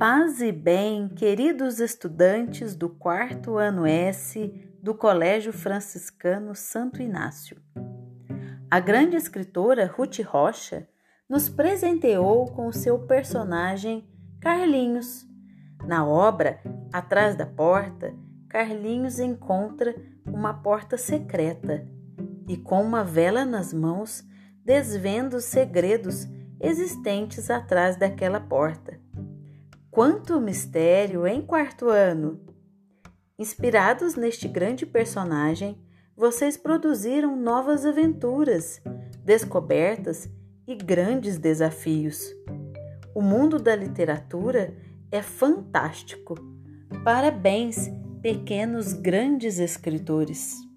Paz e bem, queridos estudantes do quarto ano S do Colégio Franciscano Santo Inácio. A grande escritora Ruth Rocha nos presenteou com o seu personagem Carlinhos. Na obra Atrás da Porta, Carlinhos encontra uma porta secreta e, com uma vela nas mãos, desvenda os segredos existentes atrás daquela porta. Quanto mistério em quarto ano! Inspirados neste grande personagem, vocês produziram novas aventuras, descobertas e grandes desafios. O mundo da literatura é fantástico. Parabéns, pequenos grandes escritores!